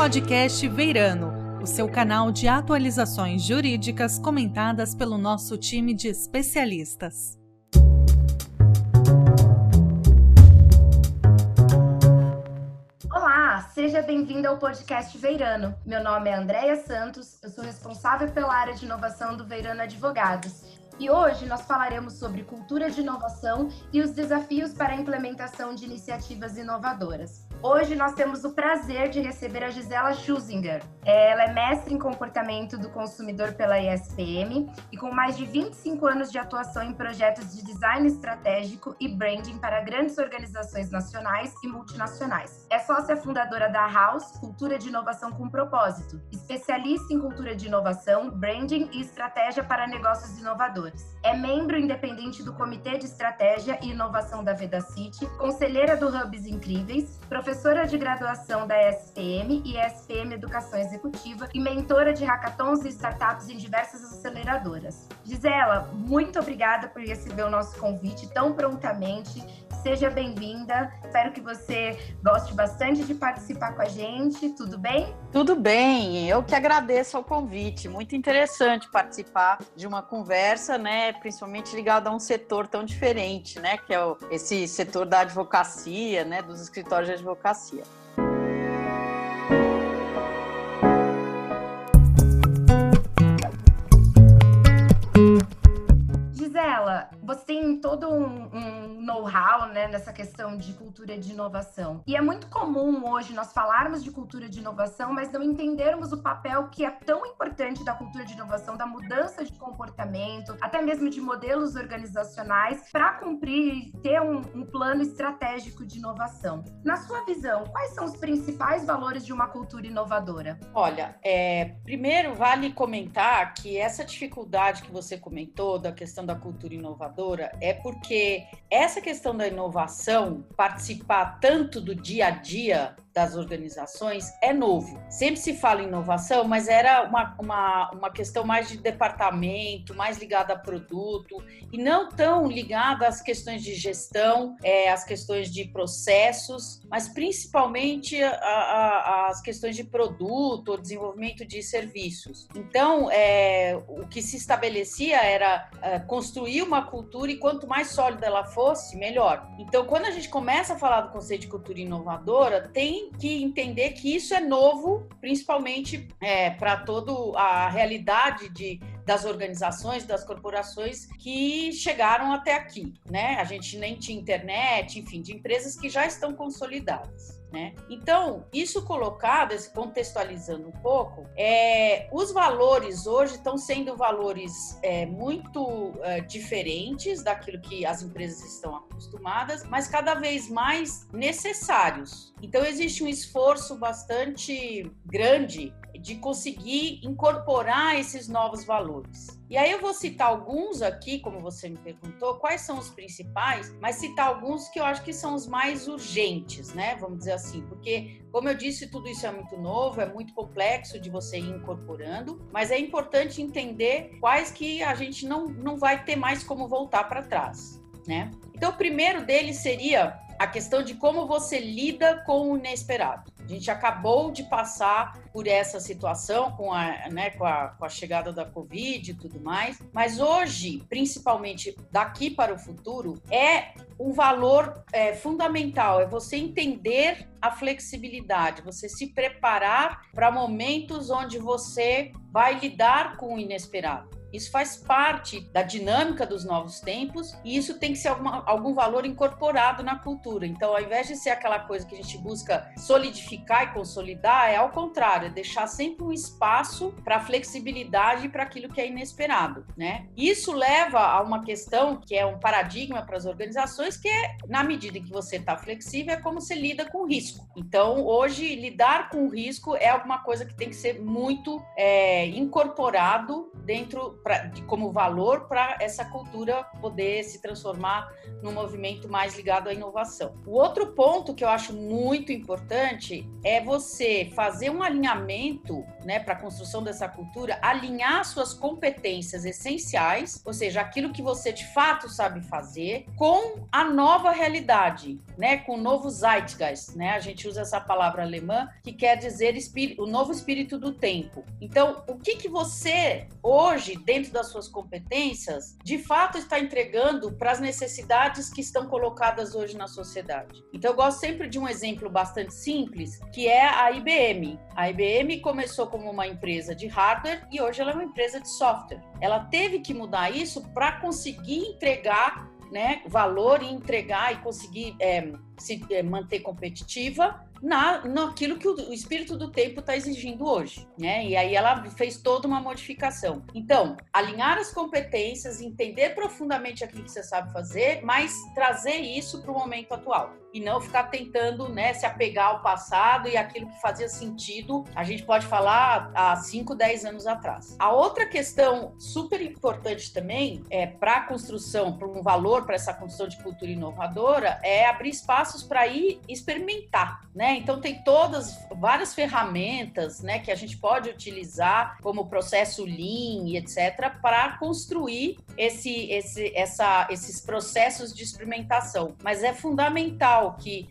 Podcast Veirano, o seu canal de atualizações jurídicas comentadas pelo nosso time de especialistas. Olá, seja bem-vindo ao podcast Veirano. Meu nome é Andréia Santos, eu sou responsável pela área de inovação do Veirano Advogados. E hoje nós falaremos sobre cultura de inovação e os desafios para a implementação de iniciativas inovadoras. Hoje nós temos o prazer de receber a Gisela Schusinger. Ela é mestre em comportamento do consumidor pela ESPM e com mais de 25 anos de atuação em projetos de design estratégico e branding para grandes organizações nacionais e multinacionais. É sócia fundadora da House Cultura de Inovação com Propósito, especialista em cultura de inovação, branding e estratégia para negócios inovadores. É membro independente do Comitê de Estratégia e Inovação da Vedacity, conselheira do Hubs Incríveis, professora professora de graduação da SPM e SPM Educação Executiva e mentora de hackathons e startups em diversas aceleradoras. Gisela, muito obrigada por receber o nosso convite tão prontamente. Seja bem-vinda. Espero que você goste bastante de participar com a gente. Tudo bem? Tudo bem. Eu que agradeço o convite. Muito interessante participar de uma conversa, né, principalmente ligada a um setor tão diferente, né, que é esse setor da advocacia, né, dos escritórios de advocacia tem todo um, um know-how né, nessa questão de cultura de inovação. E é muito comum hoje nós falarmos de cultura de inovação, mas não entendermos o papel que é tão importante da cultura de inovação, da mudança de comportamento, até mesmo de modelos organizacionais, para cumprir ter um, um plano estratégico de inovação. Na sua visão, quais são os principais valores de uma cultura inovadora? Olha, é, primeiro vale comentar que essa dificuldade que você comentou da questão da cultura inovadora é porque essa questão da inovação, participar tanto do dia a dia das organizações é novo. Sempre se fala em inovação, mas era uma, uma, uma questão mais de departamento, mais ligada a produto, e não tão ligada às questões de gestão, é, às questões de processos, mas principalmente a, as questões de produto, desenvolvimento de serviços. Então, é, o que se estabelecia era é, construir uma cultura, e quanto mais sólida ela fosse, melhor. Então, quando a gente começa a falar do conceito de cultura inovadora, tem que entender que isso é novo, principalmente é, para toda a realidade de, das organizações, das corporações que chegaram até aqui, né? A gente nem tinha internet, enfim, de empresas que já estão consolidadas. Né? Então, isso colocado, contextualizando um pouco, é, os valores hoje estão sendo valores é, muito é, diferentes daquilo que as empresas estão acostumadas, mas cada vez mais necessários. Então, existe um esforço bastante grande de conseguir incorporar esses novos valores. E aí eu vou citar alguns aqui, como você me perguntou, quais são os principais, mas citar alguns que eu acho que são os mais urgentes, né? Vamos dizer assim, porque como eu disse, tudo isso é muito novo, é muito complexo de você ir incorporando, mas é importante entender quais que a gente não, não vai ter mais como voltar para trás, né? Então, o primeiro deles seria a questão de como você lida com o inesperado. A gente acabou de passar por essa situação com a, né, com a, com a chegada da Covid e tudo mais, mas hoje, principalmente daqui para o futuro, é um valor é, fundamental, é você entender a flexibilidade, você se preparar para momentos onde você vai lidar com o inesperado. Isso faz parte da dinâmica dos novos tempos e isso tem que ser alguma, algum valor incorporado na cultura. Então, ao invés de ser aquela coisa que a gente busca solidificar e consolidar, é ao contrário, é deixar sempre um espaço para flexibilidade para aquilo que é inesperado, né? Isso leva a uma questão que é um paradigma para as organizações, que é na medida em que você está flexível, é como você lida com risco. Então, hoje, lidar com risco é alguma coisa que tem que ser muito é, incorporado dentro pra, de, como valor para essa cultura poder se transformar num movimento mais ligado à inovação. O outro ponto que eu acho muito importante é você fazer um alinhamento, né, para a construção dessa cultura, alinhar suas competências essenciais, ou seja, aquilo que você de fato sabe fazer, com a nova realidade, né, com o novo Zeitgeist, né? A gente usa essa palavra alemã que quer dizer o novo espírito do tempo. Então, o que que você hoje, dentro das suas competências, de fato está entregando para as necessidades que estão colocadas hoje na sociedade? Então, eu gosto sempre de um exemplo bastante simples, que é a IBM. A IBM começou como uma empresa de hardware e hoje ela é uma empresa de software. Ela teve que mudar isso para conseguir entregar né, valor e entregar e conseguir é, se é, manter competitiva na, naquilo que o, espírito do tempo está exigindo hoje, né? E aí ela fez toda uma modificação. Então, alinhar as competências, entender profundamente aquilo que você sabe fazer, mas trazer isso para o momento atual e não ficar tentando né, se apegar ao passado e aquilo que fazia sentido, a gente pode falar há 5, 10 anos atrás. A outra questão super importante também é para a construção, para um valor para essa construção de cultura inovadora, é abrir espaços para ir experimentar, né? Então tem todas várias ferramentas, né, que a gente pode utilizar como processo Lean e etc para construir esse, esse, essa, esses processos de experimentação. Mas é fundamental que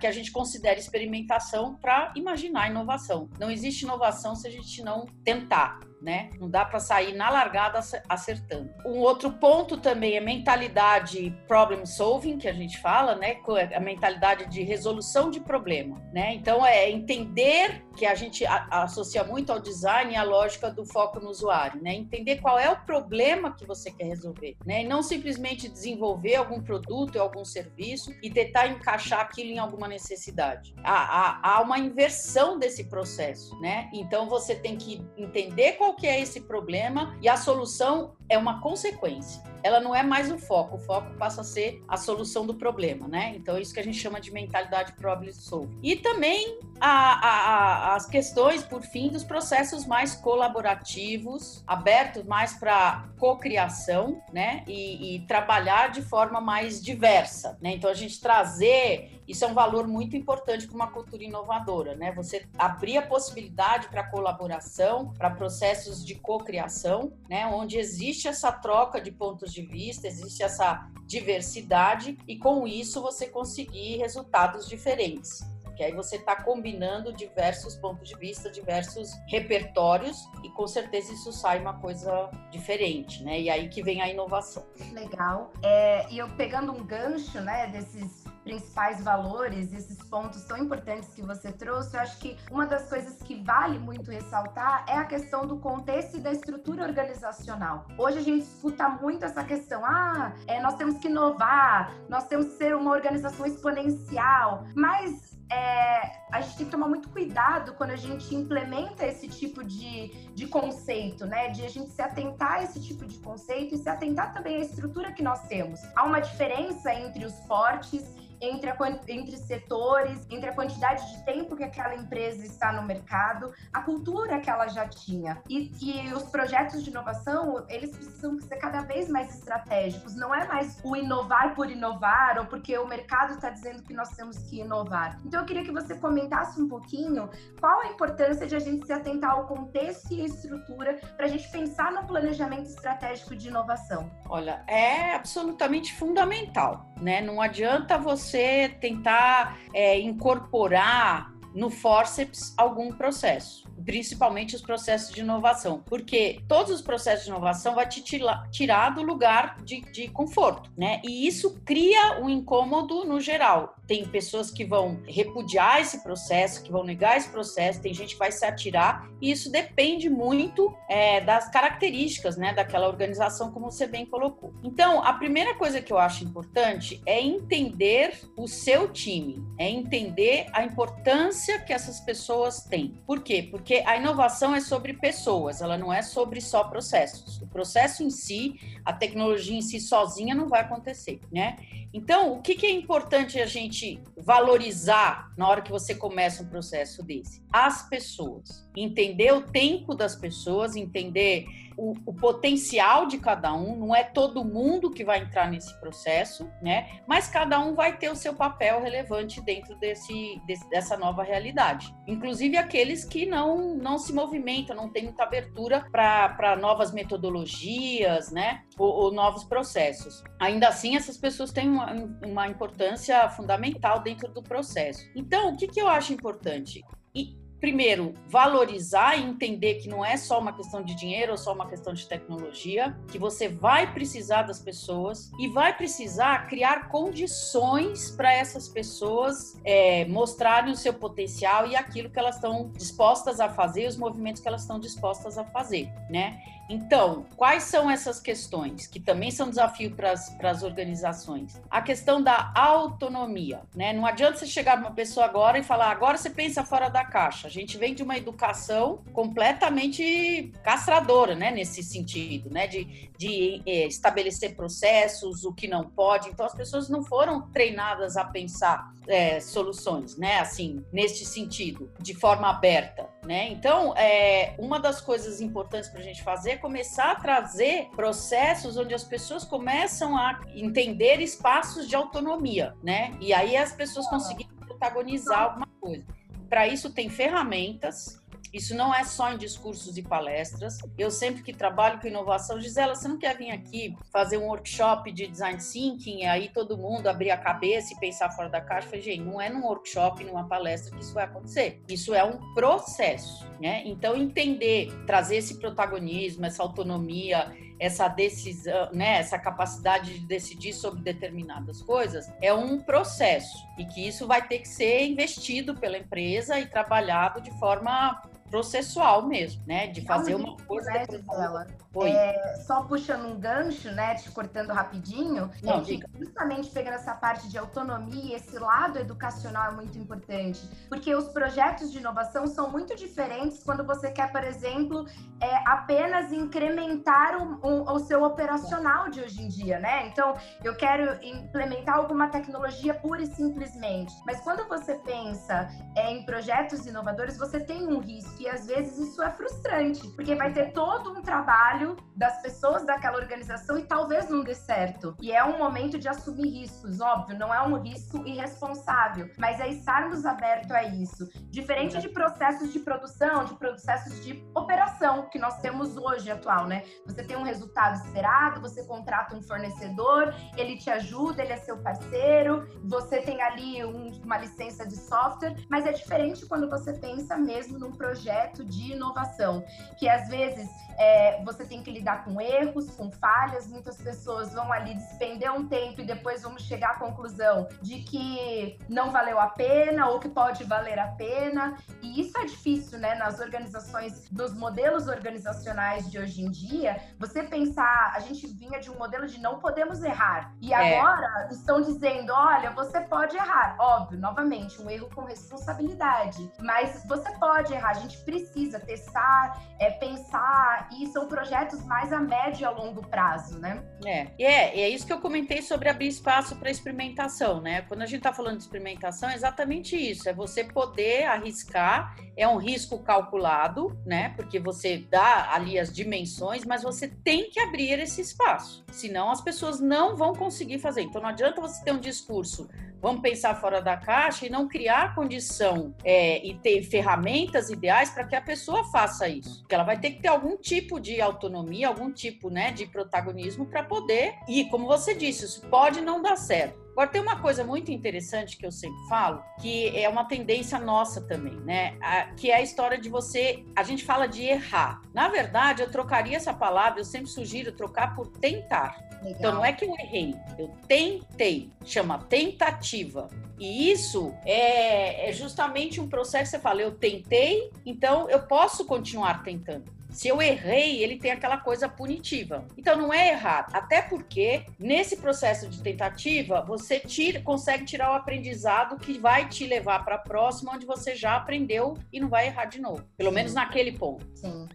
que a gente considere experimentação para imaginar inovação. Não existe inovação se a gente não tentar né? Não dá para sair na largada acertando. Um outro ponto também é mentalidade problem solving, que a gente fala, né? A mentalidade de resolução de problema, né? Então é entender que a gente associa muito ao design e a lógica do foco no usuário, né? Entender qual é o problema que você quer resolver, né? E não simplesmente desenvolver algum produto ou algum serviço e tentar encaixar aquilo em alguma necessidade. Há, há, há uma inversão desse processo, né? Então você tem que entender qual que é esse problema e a solução é uma consequência. Ela não é mais o foco, o foco passa a ser a solução do problema, né? Então, é isso que a gente chama de mentalidade problem solving. E também a, a, as questões, por fim, dos processos mais colaborativos, abertos mais para cocriação, né? E, e trabalhar de forma mais diversa, né? Então, a gente trazer isso é um valor muito importante para uma cultura inovadora, né? Você abrir a possibilidade para colaboração, para processos de cocriação, né? Onde existe essa troca de pontos de vista, existe essa diversidade e com isso você conseguir resultados diferentes. Que aí você está combinando diversos pontos de vista, diversos repertórios e com certeza isso sai uma coisa diferente, né? E aí que vem a inovação. Legal. É, e eu pegando um gancho, né, desses principais valores, esses pontos tão importantes que você trouxe, eu acho que uma das coisas que vale muito ressaltar é a questão do contexto e da estrutura organizacional. Hoje a gente escuta muito essa questão, ah, é, nós temos que inovar, nós temos que ser uma organização exponencial, mas é, a gente tem que tomar muito cuidado quando a gente implementa esse tipo de, de conceito, né? De a gente se atentar a esse tipo de conceito e se atentar também à estrutura que nós temos. Há uma diferença entre os fortes entre, a, entre setores, entre a quantidade de tempo que aquela empresa está no mercado, a cultura que ela já tinha. E, e os projetos de inovação, eles precisam ser cada vez mais estratégicos. Não é mais o inovar por inovar ou porque o mercado está dizendo que nós temos que inovar. Então, eu queria que você comentasse um pouquinho qual a importância de a gente se atentar ao contexto e estrutura para a gente pensar no planejamento estratégico de inovação. Olha, é absolutamente fundamental, né? Não adianta você você tentar é, incorporar no forceps algum processo principalmente os processos de inovação, porque todos os processos de inovação vai te tirar do lugar de, de conforto, né? E isso cria um incômodo no geral. Tem pessoas que vão repudiar esse processo, que vão negar esse processo, tem gente que vai se atirar, e isso depende muito é, das características, né, daquela organização, como você bem colocou. Então, a primeira coisa que eu acho importante é entender o seu time, é entender a importância que essas pessoas têm. Por quê? Porque a inovação é sobre pessoas, ela não é sobre só processos. O processo em si, a tecnologia em si sozinha não vai acontecer, né? Então, o que, que é importante a gente valorizar na hora que você começa um processo desse? As pessoas. Entender o tempo das pessoas, entender o, o, potencial de cada um, não é todo mundo que vai entrar nesse processo, né? Mas cada um vai ter o seu papel relevante dentro desse, desse dessa nova realidade. Inclusive aqueles que não, não se movimentam, não tem muita abertura para novas metodologias, né? Ou, ou, novos processos. Ainda assim, essas pessoas têm uma, uma importância fundamental dentro do processo. Então, o que, que eu acho importante? E primeiro, valorizar e entender que não é só uma questão de dinheiro ou só uma questão de tecnologia, que você vai precisar das pessoas e vai precisar criar condições para essas pessoas é, mostrarem o seu potencial e aquilo que elas estão dispostas a fazer, os movimentos que elas estão dispostas a fazer, né? Então, quais são essas questões que também são desafio para as organizações? A questão da autonomia, né? Não adianta você chegar para uma pessoa agora e falar, agora você pensa fora da caixa. A gente vem de uma educação completamente castradora, né? Nesse sentido, né? De, de é, estabelecer processos, o que não pode. Então, as pessoas não foram treinadas a pensar é, soluções, né? Assim, neste sentido, de forma aberta, né? Então, é, uma das coisas importantes para a gente fazer começar a trazer processos onde as pessoas começam a entender espaços de autonomia, né? E aí as pessoas conseguirem protagonizar alguma coisa. Para isso tem ferramentas isso não é só em discursos e palestras. Eu sempre que trabalho com inovação, Gisela, você não quer vir aqui fazer um workshop de design thinking, e aí todo mundo abrir a cabeça e pensar fora da caixa? Eu falei, gente, não é num workshop, numa palestra que isso vai acontecer. Isso é um processo, né? Então entender, trazer esse protagonismo, essa autonomia, essa decisão, né, essa capacidade de decidir sobre determinadas coisas, é um processo e que isso vai ter que ser investido pela empresa e trabalhado de forma processual mesmo, né? De fazer uma coisa né, dela. É, só puxando um gancho, né? Te cortando rapidinho, Não, é justamente pegando essa parte de autonomia, esse lado educacional é muito importante, porque os projetos de inovação são muito diferentes quando você quer, por exemplo, é, apenas incrementar o, o, o seu operacional de hoje em dia, né? Então, eu quero implementar alguma tecnologia pura e simplesmente. Mas quando você pensa é, em projetos inovadores, você tem um risco e às vezes isso é frustrante, porque vai ter todo um trabalho das pessoas daquela organização e talvez não dê certo. E é um momento de assumir riscos, óbvio, não é um risco irresponsável, mas é estarmos abertos a isso. Diferente de processos de produção, de processos de operação que nós temos hoje atual, né? Você tem um resultado esperado, você contrata um fornecedor, ele te ajuda, ele é seu parceiro, você tem ali um, uma licença de software, mas é diferente quando você pensa mesmo num projeto projeto de inovação, que às vezes é, você tem que lidar com erros, com falhas, muitas pessoas vão ali despender um tempo e depois vamos chegar à conclusão de que não valeu a pena ou que pode valer a pena. E isso é difícil, né? Nas organizações, nos modelos organizacionais de hoje em dia, você pensar, a gente vinha de um modelo de não podemos errar. E é. agora estão dizendo, olha, você pode errar. Óbvio, novamente, um erro com responsabilidade. Mas você pode errar, a gente precisa testar, é, pensar, e são projetos mais a médio e a longo prazo, né? É, é, é isso que eu comentei sobre abrir espaço para experimentação, né? Quando a gente está falando de experimentação, é exatamente isso, é você poder arriscar, é um risco calculado, né? Porque você dá ali as dimensões, mas você tem que abrir esse espaço, senão as pessoas não vão conseguir fazer. Então não adianta você ter um discurso vamos pensar fora da caixa e não criar condição é, e ter ferramentas ideais para que a pessoa faça isso. Porque ela vai ter que ter algum tipo de autonomia, algum tipo né, de protagonismo para poder. E, como você disse, isso pode não dar certo. Agora, tem uma coisa muito interessante que eu sempre falo, que é uma tendência nossa também, né? A, que é a história de você. A gente fala de errar. Na verdade, eu trocaria essa palavra, eu sempre sugiro trocar por tentar. Legal. Então, não é que eu errei, eu tentei. Chama tentativa. E isso é, é justamente um processo que você fala, eu tentei, então eu posso continuar tentando. Se eu errei, ele tem aquela coisa punitiva. Então não é errado, até porque nesse processo de tentativa você tira, consegue tirar o aprendizado que vai te levar para a próxima, onde você já aprendeu e não vai errar de novo. Pelo Sim. menos naquele ponto. Sim.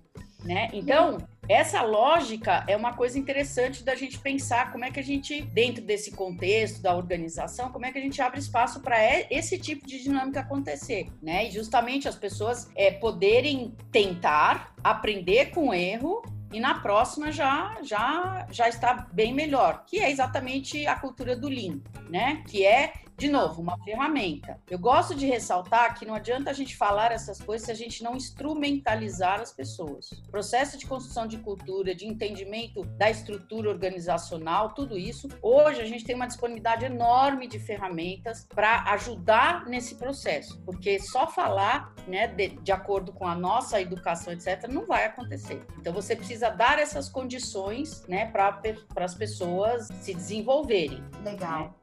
Né? Então, essa lógica é uma coisa interessante da gente pensar como é que a gente, dentro desse contexto da organização, como é que a gente abre espaço para esse tipo de dinâmica acontecer, né? E justamente as pessoas é, poderem tentar aprender com erro e na próxima já já já está bem melhor, que é exatamente a cultura do Lean, né? Que é de novo, uma ferramenta. Eu gosto de ressaltar que não adianta a gente falar essas coisas se a gente não instrumentalizar as pessoas. O processo de construção de cultura, de entendimento da estrutura organizacional, tudo isso, hoje a gente tem uma disponibilidade enorme de ferramentas para ajudar nesse processo, porque só falar, né, de, de acordo com a nossa educação, etc., não vai acontecer. Então você precisa dar essas condições, né, para as pessoas se desenvolverem. Legal. Né?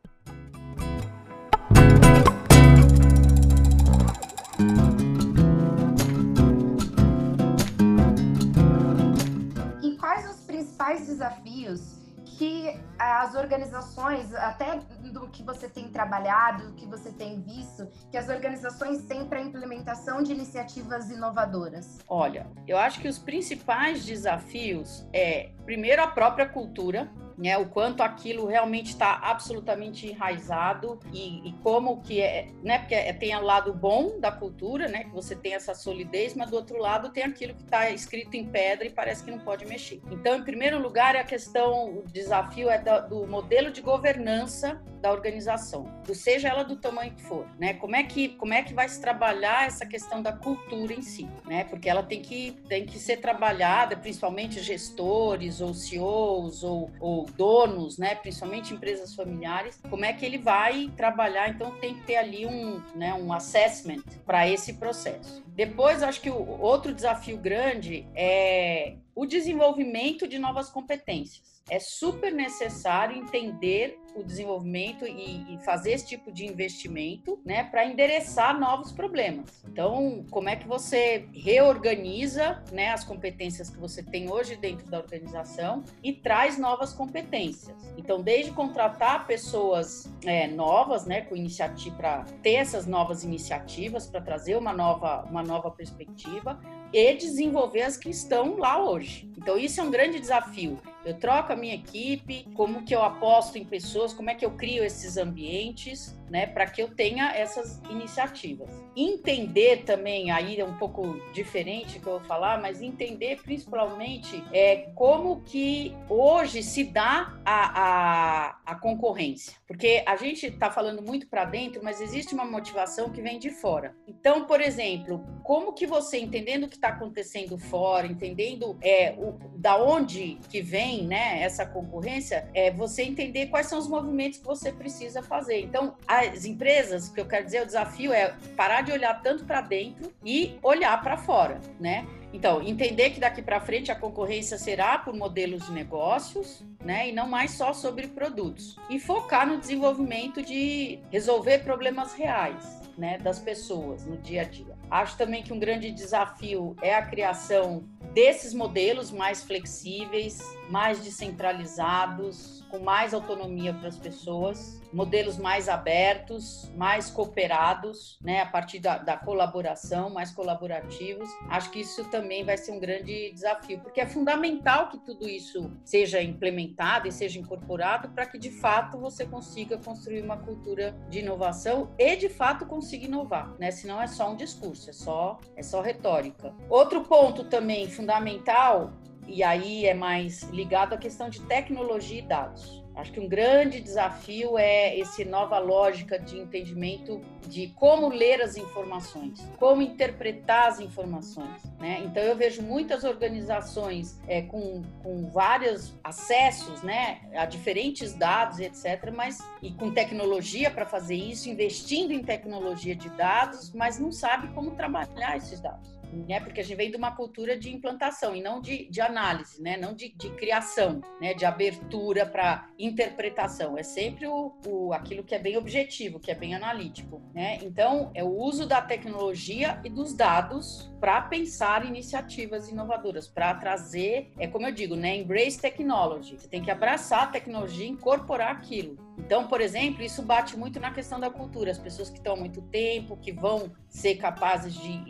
Principais desafios que as organizações, até do que você tem trabalhado, que você tem visto, que as organizações têm para a implementação de iniciativas inovadoras? Olha, eu acho que os principais desafios é, primeiro, a própria cultura, né, o quanto aquilo realmente está absolutamente enraizado e, e, como que é, né, porque é, tem o lado bom da cultura, né, que você tem essa solidez, mas do outro lado tem aquilo que está escrito em pedra e parece que não pode mexer. Então, em primeiro lugar, é a questão, o desafio é do, modelo de governança da organização, do seja ela do tamanho que for, né? Como é que como é que vai se trabalhar essa questão da cultura em si, né? Porque ela tem que tem que ser trabalhada, principalmente gestores ou CEOs ou, ou donos, né, principalmente empresas familiares, como é que ele vai trabalhar? Então tem que ter ali um, né, um assessment para esse processo. Depois, acho que o outro desafio grande é o desenvolvimento de novas competências é super necessário entender o desenvolvimento e, e fazer esse tipo de investimento, né, para endereçar novos problemas. Então, como é que você reorganiza, né, as competências que você tem hoje dentro da organização e traz novas competências? Então, desde contratar pessoas é, novas, né, com iniciativa para ter essas novas iniciativas para trazer uma nova uma nova perspectiva e desenvolver as que estão lá hoje. Então, isso é um grande desafio eu troco a minha equipe, como que eu aposto em pessoas, como é que eu crio esses ambientes, né, para que eu tenha essas iniciativas. Entender também, aí é um pouco diferente que eu vou falar, mas entender principalmente é, como que hoje se dá a, a, a concorrência. Porque a gente está falando muito para dentro, mas existe uma motivação que vem de fora. Então, por exemplo, como que você, entendendo o que está acontecendo fora, entendendo é, o, da onde que vem né, essa concorrência, é você entender quais são os movimentos que você precisa fazer. Então, as empresas, o que eu quero dizer, o desafio é parar de olhar tanto para dentro e olhar para fora, né? Então, entender que daqui para frente a concorrência será por modelos de negócios, né, e não mais só sobre produtos. E focar no desenvolvimento de resolver problemas reais, né, das pessoas no dia a dia. Acho também que um grande desafio é a criação desses modelos mais flexíveis, mais descentralizados, com mais autonomia para as pessoas, modelos mais abertos, mais cooperados, né, a partir da, da, colaboração, mais colaborativos. Acho que isso também vai ser um grande desafio, porque é fundamental que tudo isso seja implementado e seja incorporado para que de fato você consiga construir uma cultura de inovação e de fato consiga inovar, né? Senão é só um discurso, é só é só retórica. Outro ponto também fundamental e aí é mais ligado à questão de tecnologia e dados. Acho que um grande desafio é essa nova lógica de entendimento de como ler as informações, como interpretar as informações. Né? Então, eu vejo muitas organizações é, com, com vários acessos né, a diferentes dados, etc., mas e com tecnologia para fazer isso, investindo em tecnologia de dados, mas não sabe como trabalhar esses dados né? Porque a gente vem de uma cultura de implantação e não de, de análise, né? Não de, de criação, né? De abertura para interpretação. É sempre o, o, aquilo que é bem objetivo, que é bem analítico, né? Então, é o uso da tecnologia e dos dados para pensar iniciativas inovadoras, para trazer, é como eu digo, né? Embrace technology. Você tem que abraçar a tecnologia, incorporar aquilo. Então, por exemplo, isso bate muito na questão da cultura. As pessoas que estão há muito tempo, que vão ser capazes de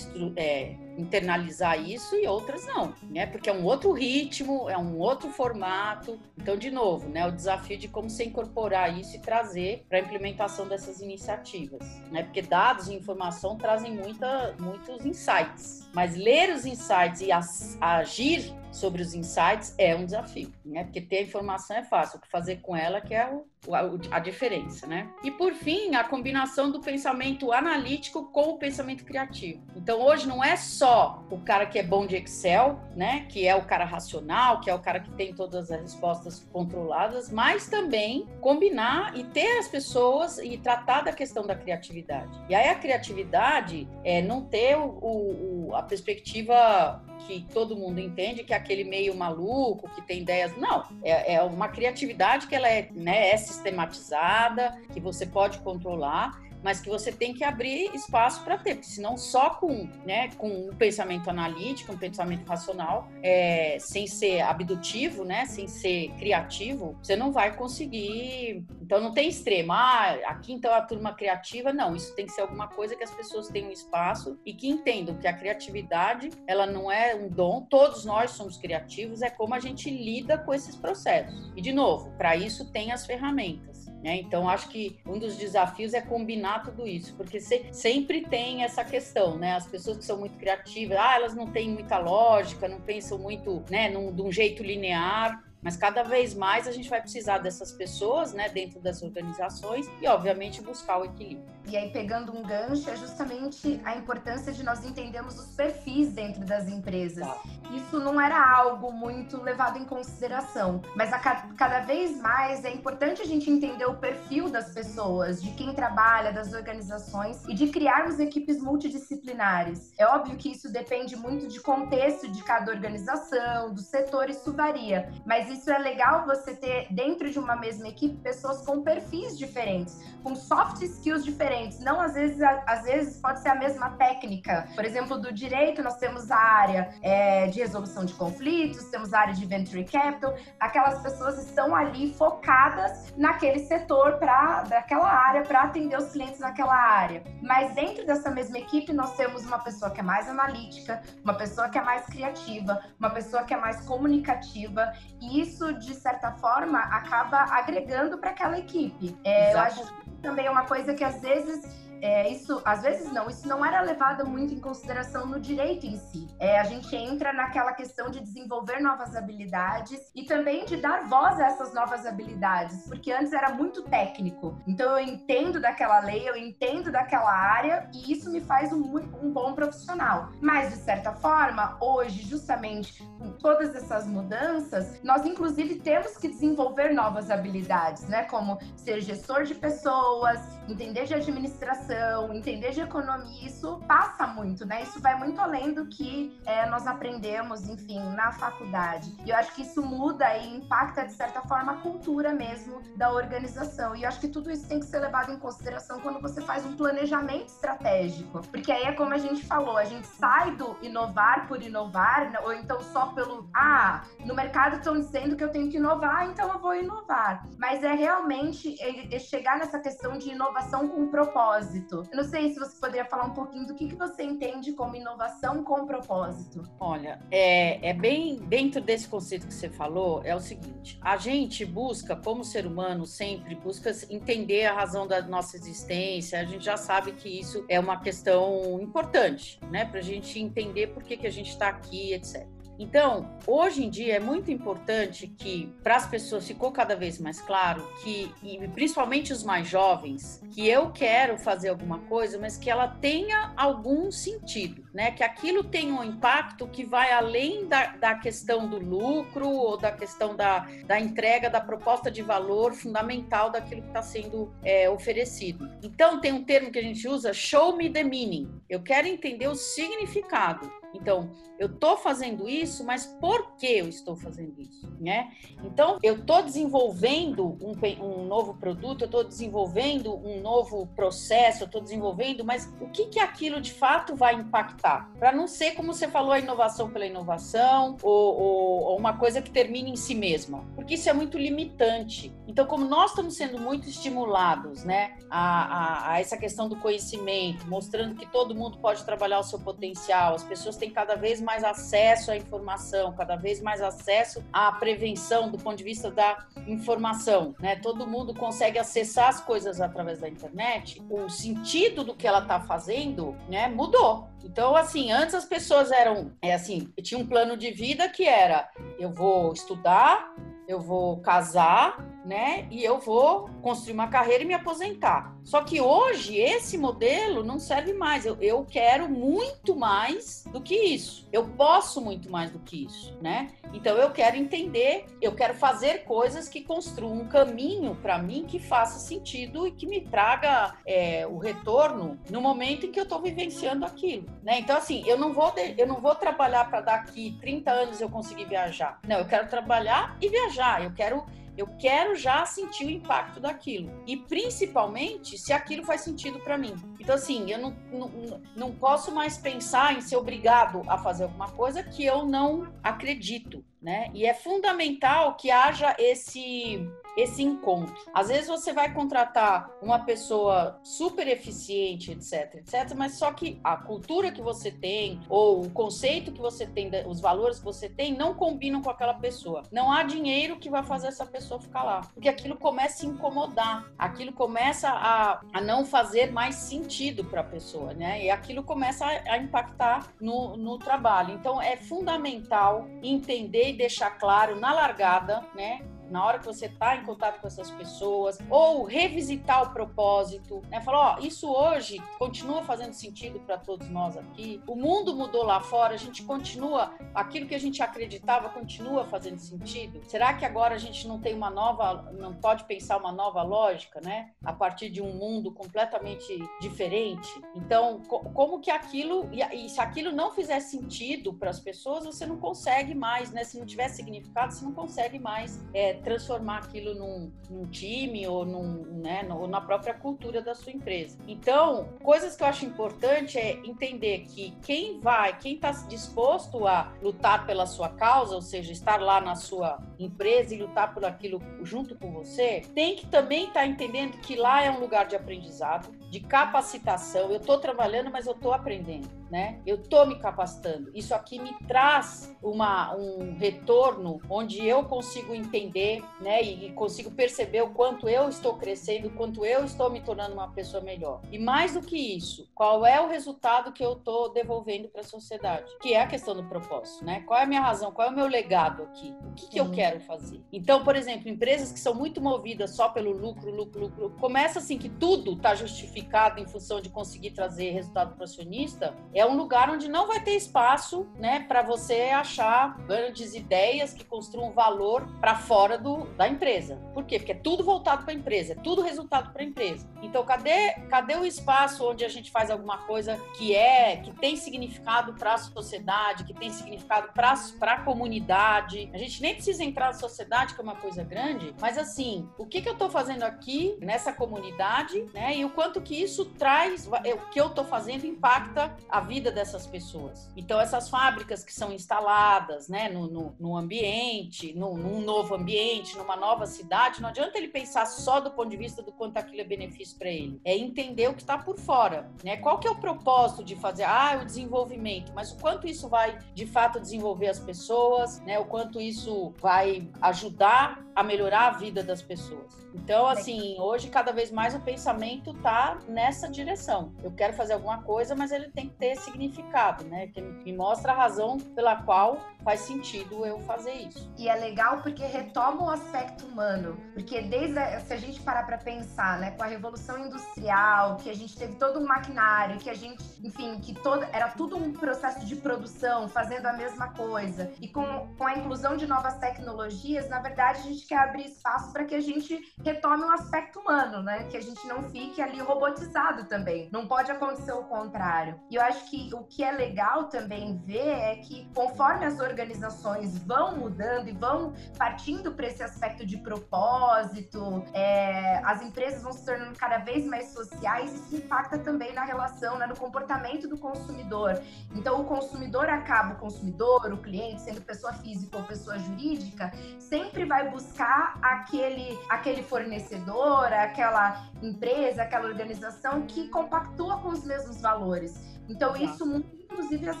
é, internalizar isso e outras não, né? Porque é um outro ritmo, é um outro formato. Então, de novo, né, o desafio de como você incorporar isso e trazer para a implementação dessas iniciativas, né? Porque dados e informação trazem muita, muitos insights, mas ler os insights e as, agir sobre os insights é um desafio, né? Porque ter a informação é fácil, o que fazer com ela que é o, a, a, diferença, né? E por fim, a combinação do pensamento analítico com o pensamento criativo. Então hoje não é só o cara que é bom de Excel, né? Que é o cara racional, que é o cara que tem todas as respostas controladas, mas também combinar e ter as pessoas e tratar da questão da criatividade. E aí a criatividade é não ter o, o, a perspectiva que todo mundo entende que é aquele meio maluco que tem ideias. Não, é, é uma criatividade que ela é, né, é sistematizada, que você pode controlar mas que você tem que abrir espaço para ter, porque senão só com, né, com um pensamento analítico, um pensamento racional, é, sem ser abdutivo, né, sem ser criativo, você não vai conseguir. Então não tem extremo. Ah, aqui então a turma criativa, não. Isso tem que ser alguma coisa que as pessoas tenham espaço e que entendam que a criatividade ela não é um dom. Todos nós somos criativos. É como a gente lida com esses processos. E de novo, para isso tem as ferramentas. Né? Então, acho que um dos desafios é combinar tudo isso, porque sempre tem essa questão, né? As pessoas que são muito criativas, ah, elas não têm muita lógica, não pensam muito, né, num, de um jeito linear. Mas cada vez mais a gente vai precisar dessas pessoas, né, dentro das organizações e, obviamente, buscar o equilíbrio. E aí, pegando um gancho, é justamente a importância de nós entendermos os perfis dentro das empresas. Tá. Isso não era algo muito levado em consideração, mas a cada vez mais é importante a gente entender o perfil das pessoas, de quem trabalha, das organizações e de criarmos equipes multidisciplinares. É óbvio que isso depende muito de contexto de cada organização, do setor, isso varia, mas isso é legal você ter dentro de uma mesma equipe pessoas com perfis diferentes, com soft skills diferentes. Não às vezes, às vezes pode ser a mesma técnica. Por exemplo, do direito nós temos a área é, de resolução de conflitos, temos a área de venture capital. Aquelas pessoas estão ali focadas naquele setor para daquela área para atender os clientes naquela área. Mas dentro dessa mesma equipe nós temos uma pessoa que é mais analítica, uma pessoa que é mais criativa, uma pessoa que é mais comunicativa e isso, de certa forma, acaba agregando para aquela equipe. É, eu acho também é uma coisa que às vezes é, isso, às vezes não, isso não era levado muito em consideração no direito em si. É, a gente entra naquela questão de desenvolver novas habilidades e também de dar voz a essas novas habilidades, porque antes era muito técnico. Então eu entendo daquela lei, eu entendo daquela área e isso me faz um, um bom profissional. Mas, de certa forma, hoje, justamente com todas essas mudanças, nós inclusive temos que desenvolver novas habilidades, né? Como ser gestor de pessoas, entender de administração entender de economia, isso passa muito, né? Isso vai muito além do que é, nós aprendemos, enfim, na faculdade. E eu acho que isso muda e impacta, de certa forma, a cultura mesmo da organização. E eu acho que tudo isso tem que ser levado em consideração quando você faz um planejamento estratégico. Porque aí é como a gente falou, a gente sai do inovar por inovar, ou então só pelo, ah, no mercado estão dizendo que eu tenho que inovar, então eu vou inovar. Mas é realmente é, é chegar nessa questão de inovação com propósito propósito. Eu não sei se você poderia falar um pouquinho do que, que você entende como inovação com propósito. Olha, é, é bem dentro desse conceito que você falou, é o seguinte: a gente busca, como ser humano, sempre busca entender a razão da nossa existência. A gente já sabe que isso é uma questão importante, né? Para a gente entender por que, que a gente está aqui, etc. Então, hoje em dia é muito importante que para as pessoas ficou cada vez mais claro que, e principalmente os mais jovens, que eu quero fazer alguma coisa, mas que ela tenha algum sentido, né? Que aquilo tenha um impacto que vai além da, da questão do lucro ou da questão da, da entrega da proposta de valor fundamental daquilo que está sendo é, oferecido. Então, tem um termo que a gente usa, show me the meaning. Eu quero entender o significado. Então, eu estou fazendo isso, mas por que eu estou fazendo isso, né? Então, eu estou desenvolvendo um, um, novo produto, eu estou desenvolvendo um novo processo, eu estou desenvolvendo, mas o que que aquilo de fato vai impactar? Para não ser, como você falou, a inovação pela inovação ou, ou, ou uma coisa que termine em si mesma, porque isso é muito limitante. Então, como nós estamos sendo muito estimulados, né, a, a, a essa questão do conhecimento, mostrando que todo mundo pode trabalhar o seu potencial, as pessoas têm cada vez mais acesso à informação, cada vez mais acesso à prevenção do ponto de vista da informação, né? Todo mundo consegue acessar as coisas através da internet. O sentido do que ela está fazendo, né, mudou. Então, assim, antes as pessoas eram, é assim, tinha um plano de vida que era: eu vou estudar, eu vou casar, né? E eu vou construir uma carreira e me aposentar. Só que hoje esse modelo não serve mais. Eu, eu quero muito mais do que isso. Eu posso muito mais do que isso, né? Então eu quero entender, eu quero fazer coisas que construam um caminho para mim que faça sentido e que me traga é, o retorno no momento em que eu estou vivenciando aquilo, né? Então assim, eu não vou eu não vou trabalhar para daqui 30 anos eu conseguir viajar. Não, eu quero trabalhar e viajar. Eu quero eu quero já sentir o impacto daquilo. E principalmente se aquilo faz sentido para mim. Então, assim, eu não, não, não posso mais pensar em ser obrigado a fazer alguma coisa que eu não acredito. Né? E é fundamental que haja esse esse encontro. Às vezes você vai contratar uma pessoa super eficiente, etc, etc, mas só que a cultura que você tem ou o conceito que você tem, os valores que você tem não combinam com aquela pessoa. Não há dinheiro que vai fazer essa pessoa ficar lá, porque aquilo começa a incomodar, aquilo começa a, a não fazer mais sentido para a pessoa, né? E aquilo começa a, a impactar no, no trabalho. Então é fundamental entender deixar claro na largada, né? Na hora que você está em contato com essas pessoas, ou revisitar o propósito, né? Falar, ó, isso hoje continua fazendo sentido para todos nós aqui. O mundo mudou lá fora, a gente continua, aquilo que a gente acreditava continua fazendo sentido. Será que agora a gente não tem uma nova, não pode pensar uma nova lógica, né? A partir de um mundo completamente diferente. Então, co como que aquilo, e, e se aquilo não fizer sentido para as pessoas, você não consegue mais, né? Se não tiver significado, você não consegue mais é, transformar aquilo num, num time ou, num, né, ou na própria cultura da sua empresa. Então, coisas que eu acho importante é entender que quem vai, quem está disposto a lutar pela sua causa, ou seja, estar lá na sua empresa e lutar por aquilo junto com você, tem que também estar tá entendendo que lá é um lugar de aprendizado, de capacitação. Eu estou trabalhando, mas eu estou aprendendo, né? Eu estou me capacitando. Isso aqui me traz uma, um retorno onde eu consigo entender né? E, consigo perceber o quanto eu estou crescendo, o quanto eu estou me tornando uma pessoa melhor. E mais do que isso, qual é o resultado que eu estou devolvendo para a sociedade? Que é a questão do propósito, né? Qual é a minha razão? Qual é o meu legado aqui? O que, que eu quero fazer? Então, por exemplo, empresas que são muito movidas só pelo lucro, lucro, lucro, começa assim que tudo está justificado em função de conseguir trazer resultado para o acionista, é um lugar onde não vai ter espaço, né, para você achar grandes ideias que construam valor para fora do, da empresa. Por quê? Porque é tudo voltado para a empresa, é tudo resultado para a empresa. Então, cadê, cadê o espaço onde a gente faz alguma coisa que é, que tem significado para a sociedade, que tem significado para a comunidade? A gente nem precisa entrar na sociedade, que é uma coisa grande, mas assim, o que, que eu estou fazendo aqui nessa comunidade, né? E o quanto que isso traz, o que eu estou fazendo impacta a vida dessas pessoas. Então, essas fábricas que são instaladas, né, no, no, no ambiente, no, num novo ambiente, numa nova cidade, não adianta ele pensar só do ponto de vista do quanto aquilo é benefício para ele. É entender o que está por fora, né? Qual que é o propósito de fazer? Ah, o desenvolvimento, mas o quanto isso vai de fato desenvolver as pessoas, né? O quanto isso vai ajudar a melhorar a vida das pessoas. Então, assim, hoje cada vez mais o pensamento tá nessa direção. Eu quero fazer alguma coisa, mas ele tem que ter significado, né? Que me mostra a razão pela qual faz sentido eu fazer isso. E é legal porque retoma o aspecto humano, porque desde a, se a gente parar para pensar, né, com a revolução industrial, que a gente teve todo um maquinário, que a gente, enfim, que todo era tudo um processo de produção, fazendo a mesma coisa. E com, com a inclusão de novas tecnologias, na verdade, a gente quer abrir espaço para que a gente retome um aspecto humano, né? Que a gente não fique ali robotizado também. Não pode acontecer o contrário. E eu acho que o que é legal também ver é que conforme as organizações vão mudando e vão partindo para esse aspecto de propósito, é, as empresas vão se tornando cada vez mais sociais, isso impacta também na relação, né, no comportamento do consumidor. Então, o consumidor acaba, o consumidor, o cliente, sendo pessoa física ou pessoa jurídica, sempre vai buscar aquele, aquele fornecedor, aquela empresa, aquela organização que compactua com os mesmos valores. Então, isso muda, inclusive, as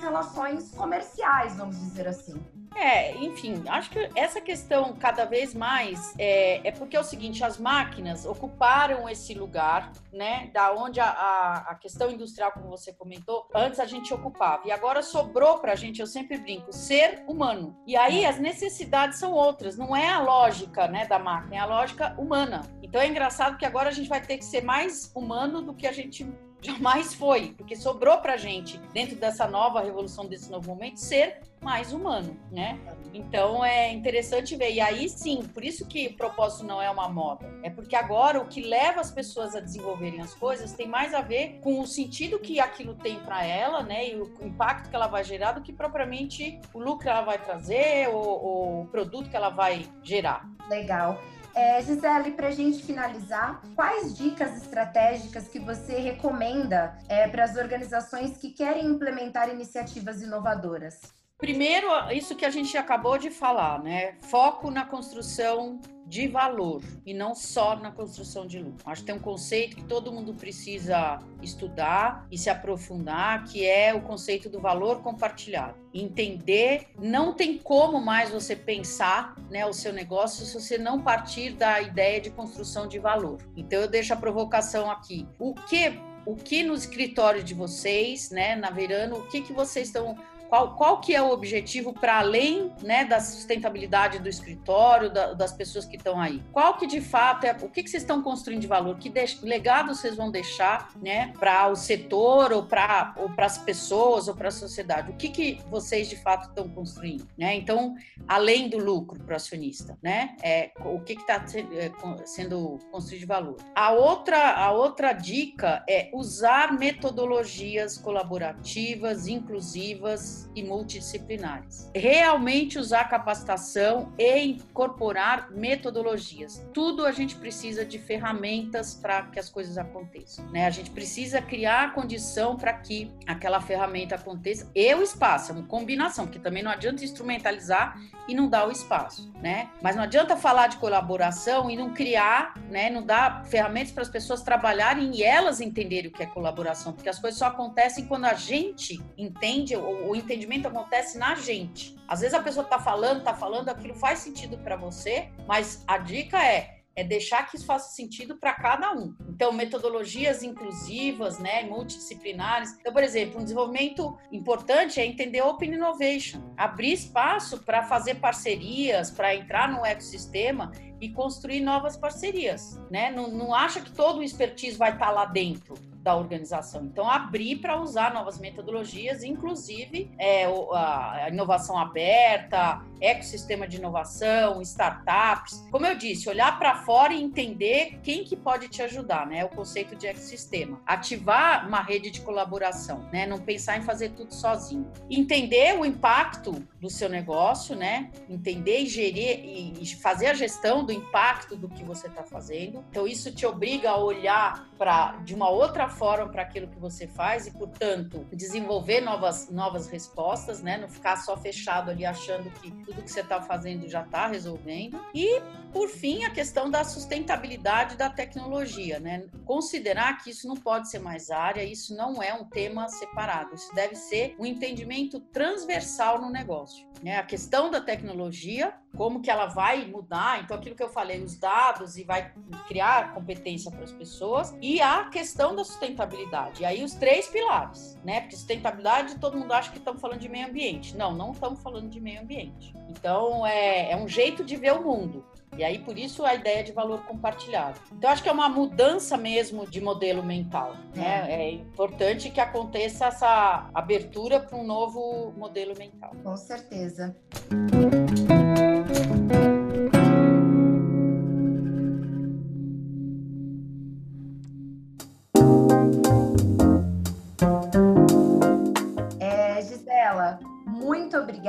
relações comerciais, vamos dizer assim. É, enfim, acho que essa questão cada vez mais é, é porque é o seguinte: as máquinas ocuparam esse lugar, né? Da onde a, a, a questão industrial, como você comentou, antes a gente ocupava. E agora sobrou para a gente, eu sempre brinco, ser humano. E aí as necessidades são outras, não é a lógica né, da máquina, é a lógica humana. Então é engraçado que agora a gente vai ter que ser mais humano do que a gente jamais foi, porque sobrou pra gente, dentro dessa nova revolução, desse novo momento, ser mais humano, né? Então é interessante ver. E aí sim, por isso que o propósito não é uma moda. É porque agora o que leva as pessoas a desenvolverem as coisas tem mais a ver com o sentido que aquilo tem para ela, né? E o impacto que ela vai gerar do que propriamente o lucro que ela vai trazer ou o produto que ela vai gerar. Legal. É, Gisele, para a gente finalizar, quais dicas estratégicas que você recomenda é, para as organizações que querem implementar iniciativas inovadoras? Primeiro, isso que a gente acabou de falar, né? Foco na construção de valor e não só na construção de lucro. Acho que tem um conceito que todo mundo precisa estudar e se aprofundar, que é o conceito do valor compartilhado. Entender, não tem como mais você pensar, né, o seu negócio se você não partir da ideia de construção de valor. Então eu deixo a provocação aqui. O que o que no escritório de vocês, né, na Verano, o que que vocês estão qual, qual que é o objetivo para além né, da sustentabilidade do escritório, da, das pessoas que estão aí? Qual que de fato é, o que, que vocês estão construindo de valor? Que legado vocês vão deixar né, para o setor ou para ou as pessoas ou para a sociedade? O que, que vocês de fato estão construindo? Né? Então, além do lucro para o acionista, né? É, o que está é, sendo construído de valor? A outra, a outra dica é usar metodologias colaborativas, inclusivas, e multidisciplinares. Realmente usar capacitação e incorporar metodologias. Tudo a gente precisa de ferramentas para que as coisas aconteçam. Né? A gente precisa criar a condição para que aquela ferramenta aconteça e o espaço, é uma combinação, porque também não adianta instrumentalizar e não dar o espaço, né? Mas não adianta falar de colaboração e não criar, né? Não dar ferramentas para as pessoas trabalharem e elas entenderem o que é colaboração, porque as coisas só acontecem quando a gente entende ou, ou entendimento acontece na gente. Às vezes a pessoa está falando, está falando, aquilo faz sentido para você, mas a dica é é deixar que isso faça sentido para cada um. Então, metodologias inclusivas, né, multidisciplinares. Então, por exemplo, um desenvolvimento importante é entender Open Innovation, abrir espaço para fazer parcerias, para entrar no ecossistema e construir novas parcerias, né? Não, não acha que todo o expertise vai estar tá lá dentro da organização. Então, abrir para usar novas metodologias, inclusive é, a inovação aberta, ecossistema de inovação, startups. Como eu disse, olhar para fora e entender quem que pode te ajudar, né? O conceito de ecossistema. Ativar uma rede de colaboração, né? Não pensar em fazer tudo sozinho. Entender o impacto do seu negócio, né? Entender e gerir e fazer a gestão do impacto do que você está fazendo. Então, isso te obriga a olhar para de uma outra forma para aquilo que você faz e, portanto, desenvolver novas, novas respostas, né? Não ficar só fechado ali achando que tudo que você está fazendo já está resolvendo. E, por fim, a questão da sustentabilidade da tecnologia, né? Considerar que isso não pode ser mais área, isso não é um tema separado, isso deve ser um entendimento transversal no negócio. Né? A questão da tecnologia, como que ela vai mudar, então aquilo que eu falei, os dados e vai criar competência para as pessoas, e a questão da sustentabilidade. E aí os três pilares, né? Porque sustentabilidade, todo mundo acha que estamos falando de meio ambiente. Não, não estamos falando de meio ambiente. Então é, é um jeito de ver o mundo. E aí, por isso, a ideia de valor compartilhado. Então, acho que é uma mudança mesmo de modelo mental. Né? É, é importante que aconteça essa abertura para um novo modelo mental. Com certeza.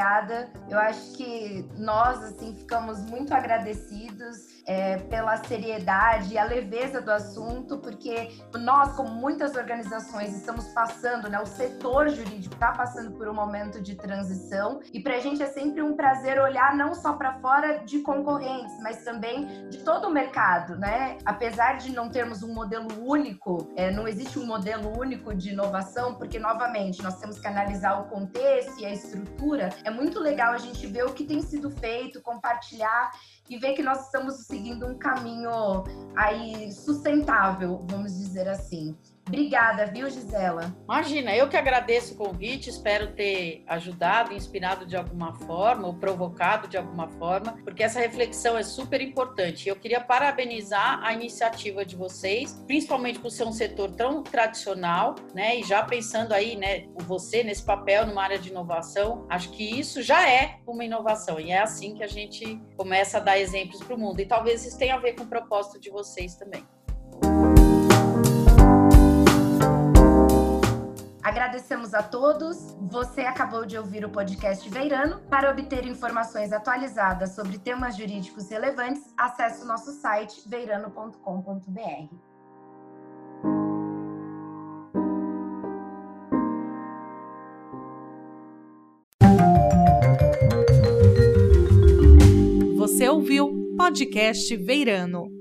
Obrigada. Eu acho que nós assim ficamos muito agradecidos é, pela seriedade e a leveza do assunto, porque nós, como muitas organizações, estamos passando, né, o setor jurídico está passando por um momento de transição, e para a gente é sempre um prazer olhar não só para fora de concorrentes, mas também de todo o mercado, né? Apesar de não termos um modelo único, é, não existe um modelo único de inovação, porque, novamente, nós temos que analisar o contexto e a estrutura. É muito legal a gente ver o que tem sido feito, compartilhar e ver que nós estamos seguindo um caminho aí sustentável, vamos dizer assim. Obrigada, viu, Gisela? Imagina, eu que agradeço o convite, espero ter ajudado, inspirado de alguma forma, ou provocado de alguma forma, porque essa reflexão é super importante. Eu queria parabenizar a iniciativa de vocês, principalmente por ser um setor tão tradicional, né? E já pensando aí, né, você nesse papel numa área de inovação, acho que isso já é uma inovação, e é assim que a gente começa a dar exemplos para o mundo. E talvez isso tenha a ver com o propósito de vocês também. Agradecemos a todos. Você acabou de ouvir o podcast Veirano. Para obter informações atualizadas sobre temas jurídicos relevantes, acesse o nosso site veirano.com.br. Você ouviu Podcast Veirano.